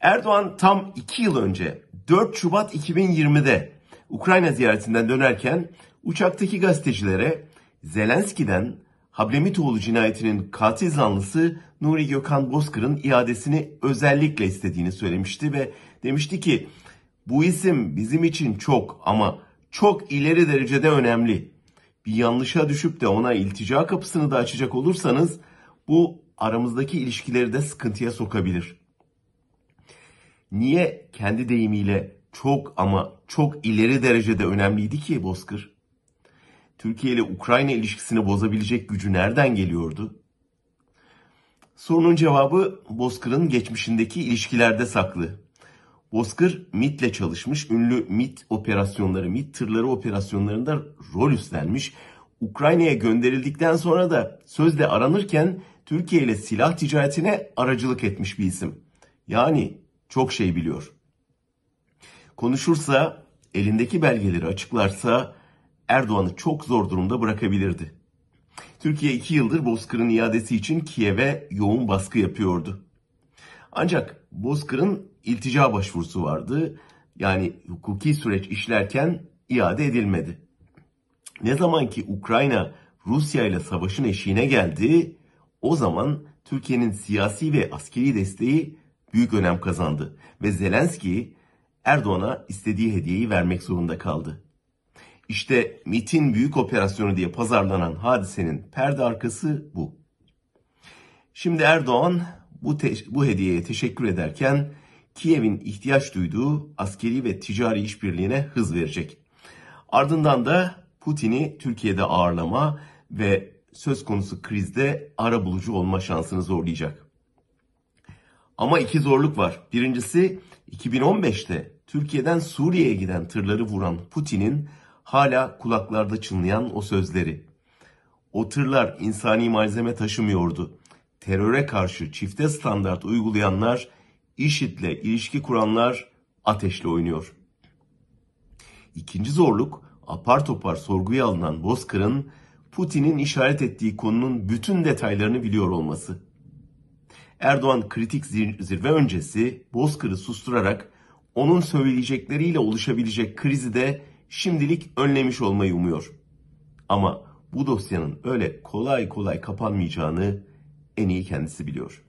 Erdoğan tam 2 yıl önce 4 Şubat 2020'de Ukrayna ziyaretinden dönerken uçaktaki gazetecilere Zelenski'den Hablemitoğlu cinayetinin katil zanlısı Nuri Gökhan Bozkır'ın iadesini özellikle istediğini söylemişti ve demişti ki bu isim bizim için çok ama çok ileri derecede önemli. Bir yanlışa düşüp de ona iltica kapısını da açacak olursanız bu aramızdaki ilişkileri de sıkıntıya sokabilir. Niye kendi deyimiyle çok ama çok ileri derecede önemliydi ki Bozkır? Türkiye ile Ukrayna ilişkisini bozabilecek gücü nereden geliyordu? Sorunun cevabı Bozkır'ın geçmişindeki ilişkilerde saklı. Bozkır MIT'le çalışmış, ünlü MIT operasyonları, MIT tırları operasyonlarında rol üstlenmiş. Ukrayna'ya gönderildikten sonra da sözde aranırken Türkiye ile silah ticaretine aracılık etmiş bir isim. Yani çok şey biliyor. Konuşursa, elindeki belgeleri açıklarsa Erdoğan'ı çok zor durumda bırakabilirdi. Türkiye iki yıldır Bozkır'ın iadesi için Kiev'e yoğun baskı yapıyordu. Ancak Bozkır'ın iltica başvurusu vardı. Yani hukuki süreç işlerken iade edilmedi. Ne zaman ki Ukrayna Rusya ile savaşın eşiğine geldi, o zaman Türkiye'nin siyasi ve askeri desteği büyük önem kazandı ve Zelenski Erdoğan'a istediği hediyeyi vermek zorunda kaldı. İşte MIT'in büyük operasyonu diye pazarlanan hadisenin perde arkası bu. Şimdi Erdoğan bu, bu hediyeye teşekkür ederken Kiev'in ihtiyaç duyduğu askeri ve ticari işbirliğine hız verecek. Ardından da Putin'i Türkiye'de ağırlama ve söz konusu krizde ara bulucu olma şansını zorlayacak. Ama iki zorluk var. Birincisi 2015'te Türkiye'den Suriye'ye giden tırları vuran Putin'in hala kulaklarda çınlayan o sözleri. O tırlar insani malzeme taşımıyordu. Teröre karşı çifte standart uygulayanlar, IŞİD'le ilişki kuranlar ateşle oynuyor. İkinci zorluk apar topar sorguya alınan Bozkır'ın Putin'in işaret ettiği konunun bütün detaylarını biliyor olması. Erdoğan kritik zirve öncesi Bozkır'ı susturarak onun söyleyecekleriyle oluşabilecek krizi de şimdilik önlemiş olmayı umuyor. Ama bu dosyanın öyle kolay kolay kapanmayacağını en iyi kendisi biliyor.